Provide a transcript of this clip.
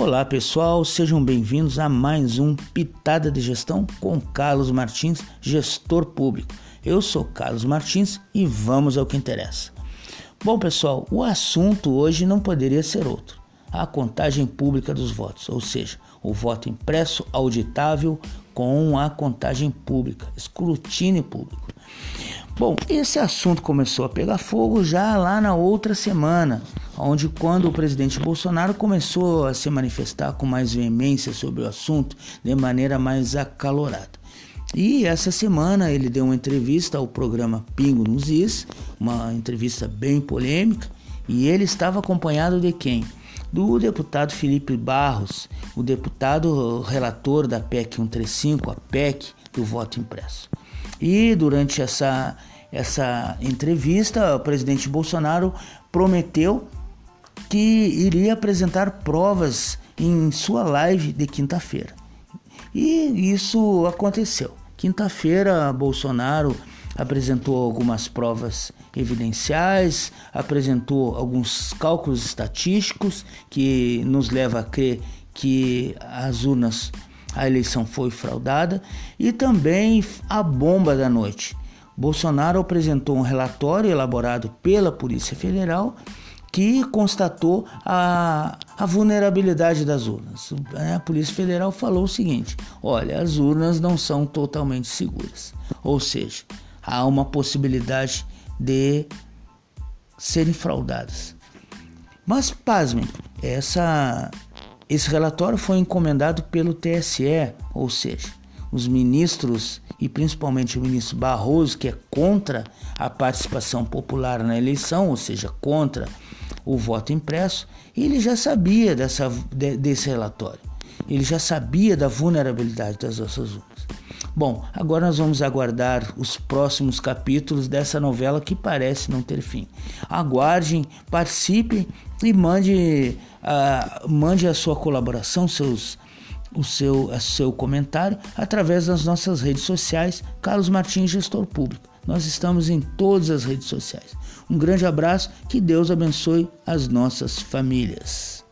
Olá pessoal, sejam bem-vindos a mais um Pitada de Gestão com Carlos Martins, gestor público. Eu sou Carlos Martins e vamos ao que interessa. Bom pessoal, o assunto hoje não poderia ser outro: a contagem pública dos votos, ou seja, o voto impresso auditável com a contagem pública, escrutínio público. Bom, esse assunto começou a pegar fogo já lá na outra semana, onde quando o presidente Bolsonaro começou a se manifestar com mais veemência sobre o assunto, de maneira mais acalorada. E essa semana ele deu uma entrevista ao programa Pingo nos Is, uma entrevista bem polêmica, e ele estava acompanhado de quem? Do deputado Felipe Barros, o deputado relator da PEC 135, a PEC do voto impresso. E durante essa, essa entrevista, o presidente Bolsonaro prometeu que iria apresentar provas em sua live de quinta-feira. E isso aconteceu. Quinta-feira, Bolsonaro apresentou algumas provas evidenciais, apresentou alguns cálculos estatísticos que nos leva a crer que as urnas a eleição foi fraudada e também a bomba da noite. Bolsonaro apresentou um relatório elaborado pela Polícia Federal que constatou a, a vulnerabilidade das urnas. A Polícia Federal falou o seguinte: olha, as urnas não são totalmente seguras, ou seja, há uma possibilidade de serem fraudadas. Mas pasmem, essa esse relatório foi encomendado pelo TSE, ou seja, os ministros e principalmente o ministro Barroso, que é contra a participação popular na eleição, ou seja, contra o voto impresso, ele já sabia dessa, de, desse relatório. Ele já sabia da vulnerabilidade das nossas urnas. Bom, agora nós vamos aguardar os próximos capítulos dessa novela que parece não ter fim. Aguardem, participem e mande uh, mande a sua colaboração, seus, o seu, seu comentário através das nossas redes sociais, Carlos Martins, gestor público. Nós estamos em todas as redes sociais. Um grande abraço, que Deus abençoe as nossas famílias.